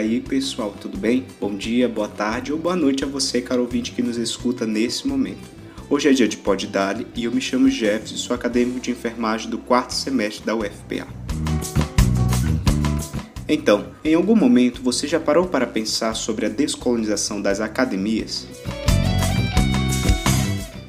Aí, pessoal, tudo bem? Bom dia, boa tarde ou boa noite a você, caro ouvinte que nos escuta nesse momento. Hoje é dia de Pod Dali e eu me chamo Jefferson, sou acadêmico de enfermagem do quarto semestre da UFPA. Então, em algum momento você já parou para pensar sobre a descolonização das academias?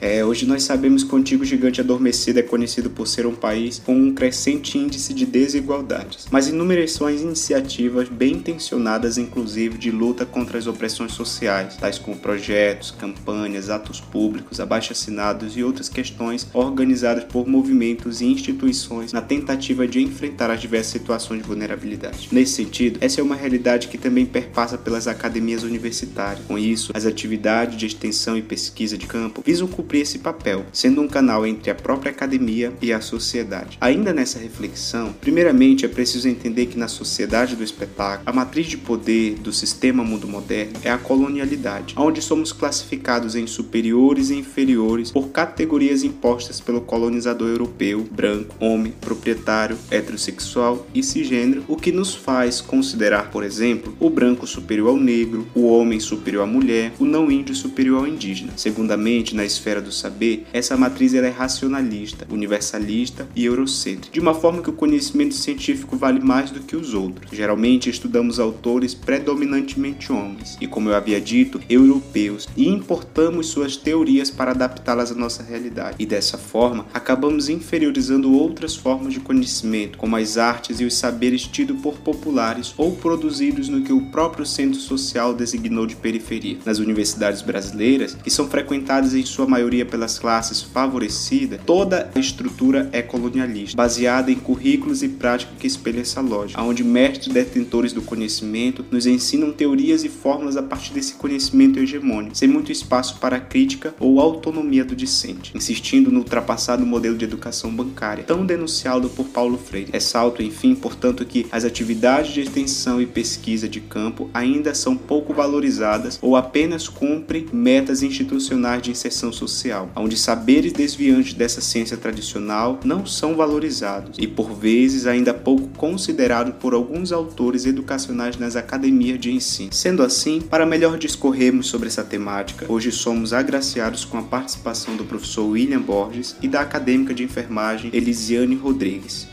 É, hoje nós sabemos que o antigo gigante adormecido é conhecido por ser um país com um crescente índice de desigualdades, mas inúmeras são as iniciativas bem intencionadas, inclusive de luta contra as opressões sociais, tais como projetos, campanhas, atos públicos, abaixo-assinados e outras questões organizadas por movimentos e instituições na tentativa de enfrentar as diversas situações de vulnerabilidade. Nesse sentido, essa é uma realidade que também perpassa pelas academias universitárias. Com isso, as atividades de extensão e pesquisa de campo visam cumprir esse papel, sendo um canal entre a própria academia e a sociedade. Ainda nessa reflexão, primeiramente é preciso entender que na sociedade do espetáculo, a matriz de poder do sistema mundo moderno é a colonialidade, onde somos classificados em superiores e inferiores por categorias impostas pelo colonizador europeu, branco, homem, proprietário, heterossexual e cisgênero, o que nos faz considerar, por exemplo, o branco superior ao negro, o homem superior à mulher, o não índio superior ao indígena. Segundamente, na esfera do saber, essa matriz é racionalista, universalista e eurocêntrica, de uma forma que o conhecimento científico vale mais do que os outros. Geralmente estudamos autores predominantemente homens e, como eu havia dito, europeus, e importamos suas teorias para adaptá-las à nossa realidade. E dessa forma, acabamos inferiorizando outras formas de conhecimento, como as artes e os saberes tidos por populares ou produzidos no que o próprio centro social designou de periferia. Nas universidades brasileiras, que são frequentadas em sua maioria maioria pelas classes favorecidas, toda a estrutura é colonialista, baseada em currículos e práticas que espelham essa lógica, onde mestres detentores do conhecimento nos ensinam teorias e fórmulas a partir desse conhecimento hegemônico, sem muito espaço para crítica ou autonomia do discente, insistindo no ultrapassado modelo de educação bancária, tão denunciado por Paulo Freire. Ressalto, enfim, portanto, que as atividades de extensão e pesquisa de campo ainda são pouco valorizadas ou apenas cumprem metas institucionais de inserção social social, onde saberes desviantes dessa ciência tradicional não são valorizados e por vezes ainda pouco considerados por alguns autores educacionais nas academias de ensino. Sendo assim, para melhor discorrermos sobre essa temática, hoje somos agraciados com a participação do professor William Borges e da acadêmica de enfermagem Elisiane Rodrigues.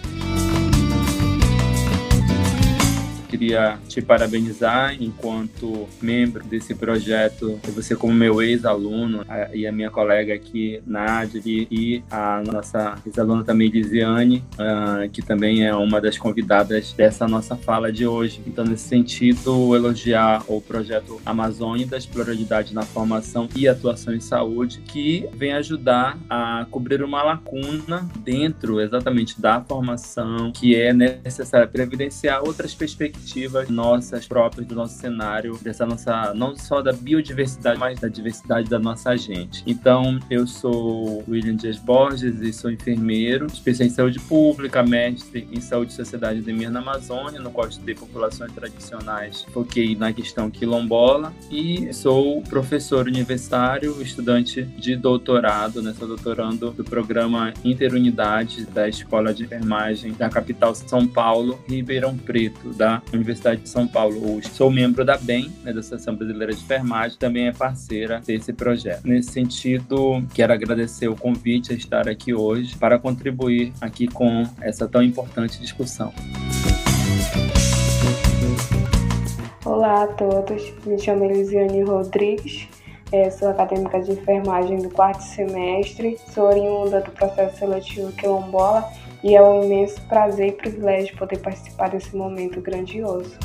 Queria te parabenizar enquanto membro desse projeto, você como meu ex-aluno e a minha colega aqui, Nádia, e a nossa ex-aluna também, Lisiane, ah, que também é uma das convidadas dessa nossa fala de hoje. Então, nesse sentido, elogiar o projeto Amazônia das Pluralidades na Formação e Atuação em Saúde, que vem ajudar a cobrir uma lacuna dentro exatamente da formação que é necessária para evidenciar outras perspectivas perspectivas nossas próprias do nosso cenário, dessa nossa, não só da biodiversidade, mas da diversidade da nossa gente. Então, eu sou William Dias Borges e sou enfermeiro, especialista em saúde pública, mestre em saúde e sociedade de Mir na Amazônia, no qual estudei populações tradicionais, foquei na questão quilombola e sou professor universitário, estudante de doutorado, né? Sou doutorando do programa Interunidade da Escola de Enfermagem da capital São Paulo, Ribeirão Preto, da Universidade de São Paulo hoje. Sou membro da BEM, né, da Associação Brasileira de Enfermagem, também é parceira desse projeto. Nesse sentido, quero agradecer o convite a estar aqui hoje para contribuir aqui com essa tão importante discussão. Olá a todos, me chamo Elisiane Rodrigues, é, sou acadêmica de enfermagem do quarto semestre, sou oriunda do processo seletivo quilombola e é um imenso prazer e privilégio poder participar desse momento grandioso.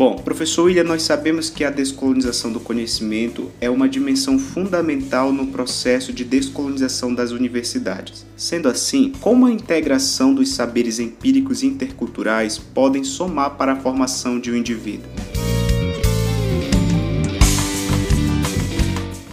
Bom, professor William, nós sabemos que a descolonização do conhecimento é uma dimensão fundamental no processo de descolonização das universidades. Sendo assim, como a integração dos saberes empíricos e interculturais podem somar para a formação de um indivíduo?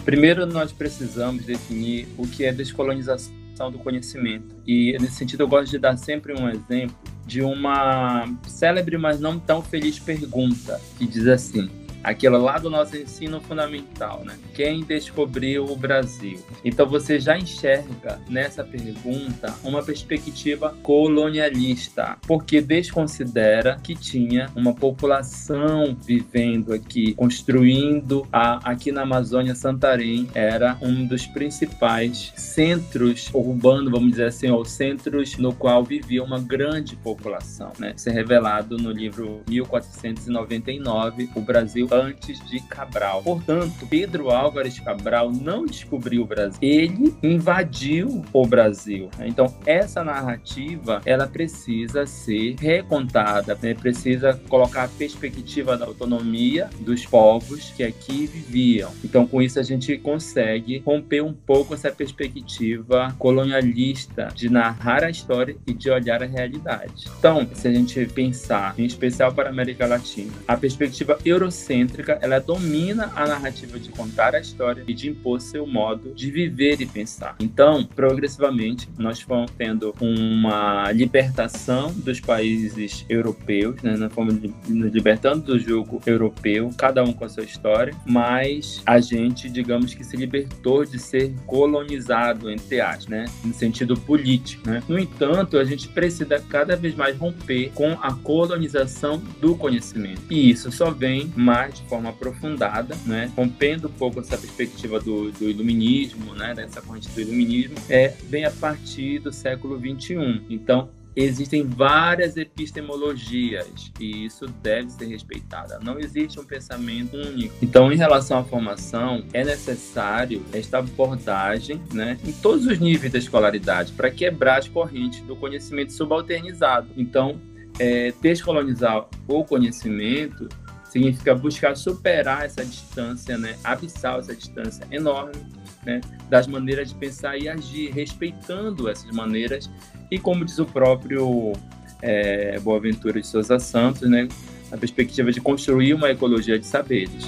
Primeiro, nós precisamos definir o que é descolonização do conhecimento. E, nesse sentido, eu gosto de dar sempre um exemplo de uma célebre, mas não tão feliz pergunta, que diz assim: aquilo lá do nosso ensino fundamental, né? Quem descobriu o Brasil? Então você já enxerga nessa pergunta uma perspectiva colonialista, porque desconsidera que tinha uma população vivendo aqui, construindo a, aqui na Amazônia Santarém era um dos principais centros urbanos, vamos dizer assim, ou centros no qual vivia uma grande população, né? Isso é revelado no livro 1499, O Brasil antes de Cabral. Portanto, Pedro Álvares Cabral não descobriu o Brasil, ele invadiu o Brasil. Então, essa narrativa, ela precisa ser recontada, né? precisa colocar a perspectiva da autonomia dos povos que aqui viviam. Então, com isso, a gente consegue romper um pouco essa perspectiva colonialista de narrar a história e de olhar a realidade. Então, se a gente pensar, em especial para a América Latina, a perspectiva eurocêntrica, ela domina a narrativa de contar a história e de impor seu modo de viver e pensar. Então, progressivamente, nós fomos tendo uma libertação dos países europeus, né? nós fomos nos libertando do jogo europeu, cada um com a sua história, mas a gente, digamos que se libertou de ser colonizado, entre aspas, né? no sentido político. Né? No entanto, a gente precisa cada vez mais romper com a colonização do conhecimento. E isso só vem mais de forma aprofundada, né? rompendo um pouco essa perspectiva do, do iluminismo, né? dessa corrente do iluminismo, é, vem a partir do século XXI. Então, existem várias epistemologias e isso deve ser respeitado. Não existe um pensamento único. Então, em relação à formação, é necessário esta abordagem né, em todos os níveis da escolaridade para quebrar as correntes do conhecimento subalternizado. Então, é, descolonizar o conhecimento significa buscar superar essa distância, né, abissal, essa distância enorme né, das maneiras de pensar e agir, respeitando essas maneiras. E como diz o próprio é, Boaventura de Souza Santos, né, a perspectiva de construir uma ecologia de saberes.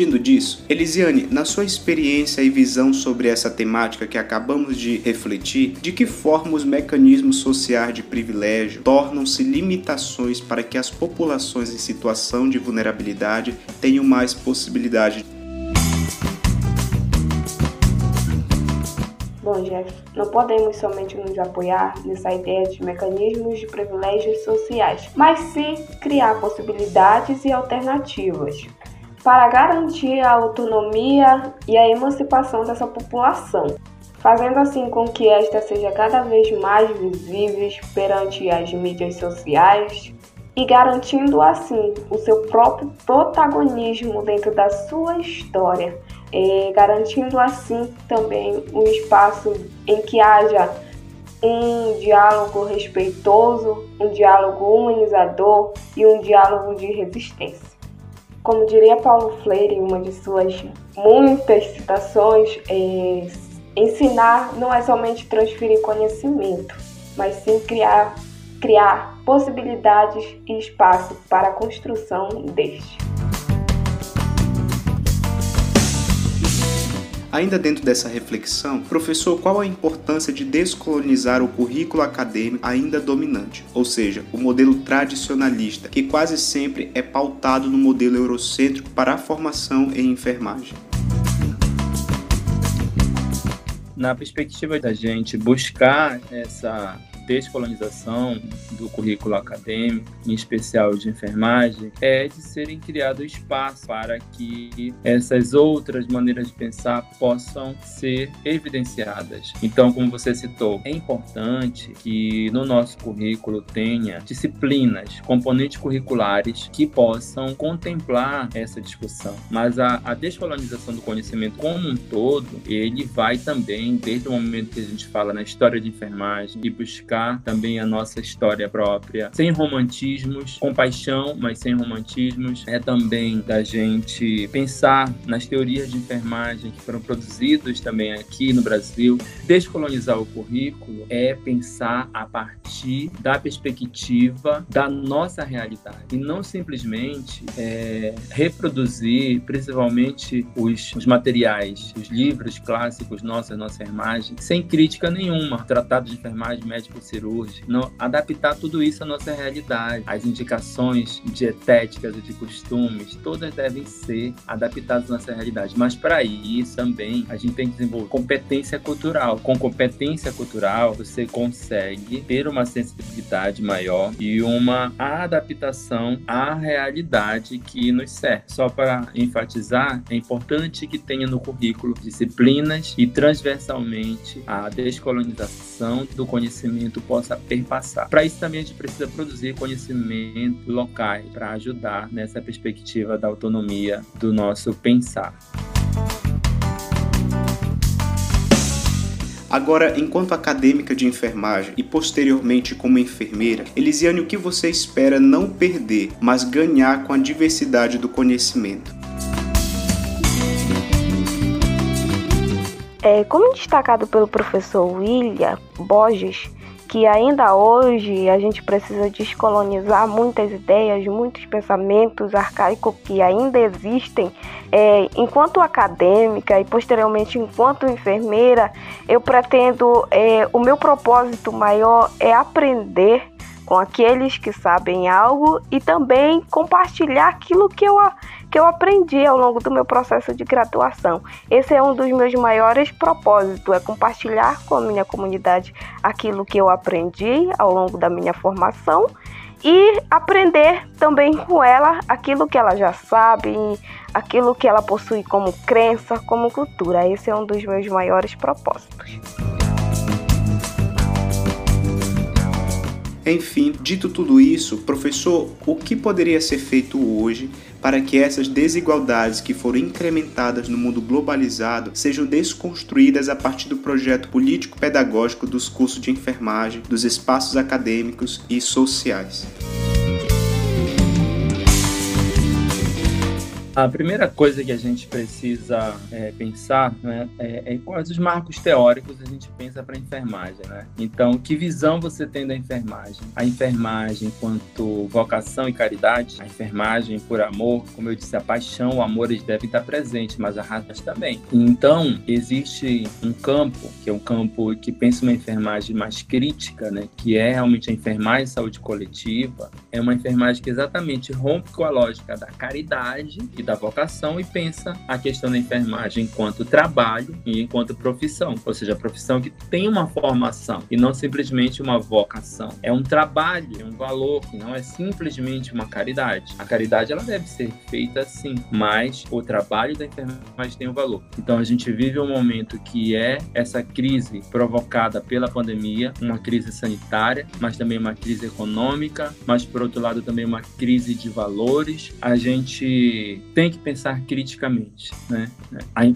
Partindo disso, Elisiane, na sua experiência e visão sobre essa temática que acabamos de refletir, de que forma os mecanismos sociais de privilégio tornam-se limitações para que as populações em situação de vulnerabilidade tenham mais possibilidade? Bom, Jeff, não podemos somente nos apoiar nessa ideia de mecanismos de privilégios sociais, mas sim criar possibilidades e alternativas para garantir a autonomia e a emancipação dessa população, fazendo assim com que esta seja cada vez mais visível perante as mídias sociais e garantindo assim o seu próprio protagonismo dentro da sua história garantindo assim também um espaço em que haja um diálogo respeitoso, um diálogo humanizador e um diálogo de resistência. Como diria Paulo Freire em uma de suas muitas citações, é, ensinar não é somente transferir conhecimento, mas sim criar, criar possibilidades e espaço para a construção deste. Ainda dentro dessa reflexão, professor, qual a importância de descolonizar o currículo acadêmico ainda dominante, ou seja, o modelo tradicionalista, que quase sempre é pautado no modelo eurocêntrico para a formação em enfermagem? Na perspectiva da gente buscar essa descolonização do currículo acadêmico, em especial de enfermagem, é de serem criados espaços para que essas outras maneiras de pensar possam ser evidenciadas. Então, como você citou, é importante que no nosso currículo tenha disciplinas, componentes curriculares que possam contemplar essa discussão. Mas a, a descolonização do conhecimento como um todo, ele vai também, desde o momento que a gente fala na história de enfermagem, e buscar também a nossa história própria, sem romantismos, com paixão, mas sem romantismos. É também da gente pensar nas teorias de enfermagem que foram produzidas também aqui no Brasil. Descolonizar o currículo é pensar a partir da perspectiva da nossa realidade e não simplesmente é, reproduzir, principalmente os, os materiais, os livros clássicos nossos, nossa enfermagem, sem crítica nenhuma. Tratado de enfermagem, médico médico cirúrgico, não, adaptar tudo isso à nossa realidade. As indicações dietéticas e de costumes, todas devem ser adaptadas à nossa realidade. Mas para isso também a gente tem que desenvolver competência cultural. Com competência cultural, você consegue ter uma sensibilidade maior e uma adaptação à realidade que nos serve. Só para enfatizar, é importante que tenha no currículo disciplinas e transversalmente a descolonização do conhecimento possa perpassar. Para isso também a gente precisa produzir conhecimento locais para ajudar nessa perspectiva da autonomia do nosso pensar. Agora, enquanto acadêmica de enfermagem e posteriormente como enfermeira, Elisiane, o que você espera não perder, mas ganhar com a diversidade do conhecimento? É, como destacado pelo professor William Borges, que ainda hoje a gente precisa descolonizar muitas ideias, muitos pensamentos arcaicos que ainda existem. É, enquanto acadêmica e posteriormente enquanto enfermeira, eu pretendo, é, o meu propósito maior é aprender com aqueles que sabem algo e também compartilhar aquilo que eu, que eu aprendi ao longo do meu processo de graduação. Esse é um dos meus maiores propósitos, é compartilhar com a minha comunidade aquilo que eu aprendi ao longo da minha formação e aprender também com ela aquilo que ela já sabe, aquilo que ela possui como crença, como cultura. Esse é um dos meus maiores propósitos. Enfim, dito tudo isso, professor, o que poderia ser feito hoje para que essas desigualdades que foram incrementadas no mundo globalizado sejam desconstruídas a partir do projeto político-pedagógico dos cursos de enfermagem, dos espaços acadêmicos e sociais? A primeira coisa que a gente precisa é, pensar né, é, é, quais os marcos teóricos a gente pensa para a enfermagem. Né? Então, que visão você tem da enfermagem? A enfermagem enquanto vocação e caridade, a enfermagem por amor, como eu disse, a paixão, o amor, eles devem estar presentes, mas a razão também. Então, existe um campo, que é um campo que pensa uma enfermagem mais crítica, né, que é realmente a enfermagem saúde coletiva, é uma enfermagem que exatamente rompe com a lógica da caridade e da vocação e pensa a questão da enfermagem enquanto trabalho e enquanto profissão, ou seja, profissão que tem uma formação e não simplesmente uma vocação. É um trabalho, é um valor, não é simplesmente uma caridade. A caridade ela deve ser feita sim, mas o trabalho da enfermagem tem um valor. Então a gente vive um momento que é essa crise provocada pela pandemia, uma crise sanitária, mas também uma crise econômica, mas por outro lado também uma crise de valores. A gente tem que pensar criticamente. Né?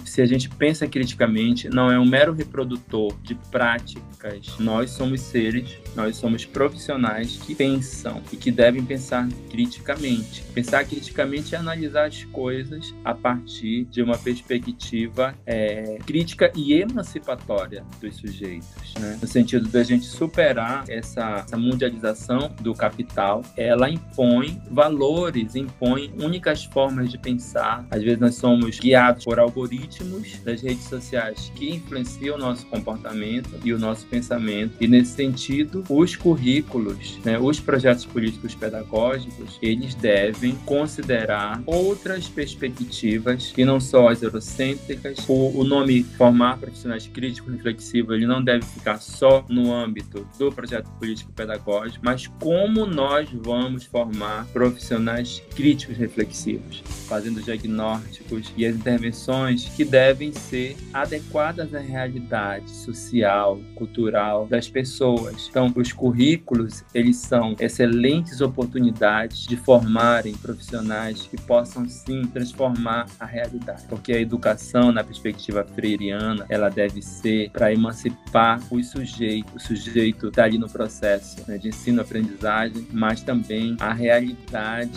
Se a gente pensa criticamente, não é um mero reprodutor de práticas. Nós somos seres, nós somos profissionais que pensam e que devem pensar criticamente. Pensar criticamente é analisar as coisas a partir de uma perspectiva é, crítica e emancipatória dos sujeitos. Né? No sentido da gente superar essa, essa mundialização do capital, ela impõe valores, impõe únicas formas de pensar. Às vezes nós somos guiados por algoritmos das redes sociais que influenciam o nosso comportamento e o nosso pensamento. E nesse sentido, os currículos, né, os projetos políticos pedagógicos, eles devem considerar outras perspectivas que não só as eurocêntricas. O, o nome formar profissionais críticos reflexivos, ele não deve ficar só no âmbito do projeto político pedagógico, mas como nós vamos formar profissionais críticos reflexivos fazendo diagnósticos e as intervenções que devem ser adequadas à realidade social, cultural das pessoas. Então, os currículos, eles são excelentes oportunidades de formarem profissionais que possam sim transformar a realidade, porque a educação na perspectiva freiriana, ela deve ser para emancipar os sujeitos, o sujeito está ali no processo né, de ensino-aprendizagem, mas também a realidade.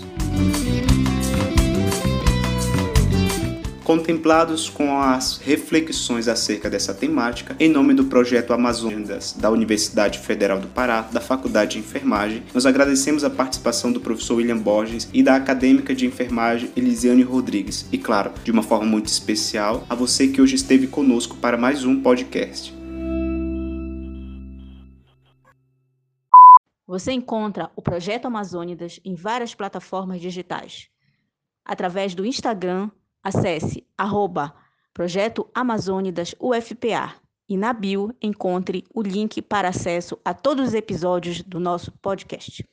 Contemplados com as reflexões acerca dessa temática, em nome do projeto Amazonas da Universidade Federal do Pará, da Faculdade de Enfermagem, nós agradecemos a participação do professor William Borges e da acadêmica de enfermagem Elisiane Rodrigues, e claro, de uma forma muito especial, a você que hoje esteve conosco para mais um podcast. Você encontra o Projeto Amazônidas em várias plataformas digitais. Através do Instagram, acesse arroba Projeto Amazônidas UFPA e na bio encontre o link para acesso a todos os episódios do nosso podcast.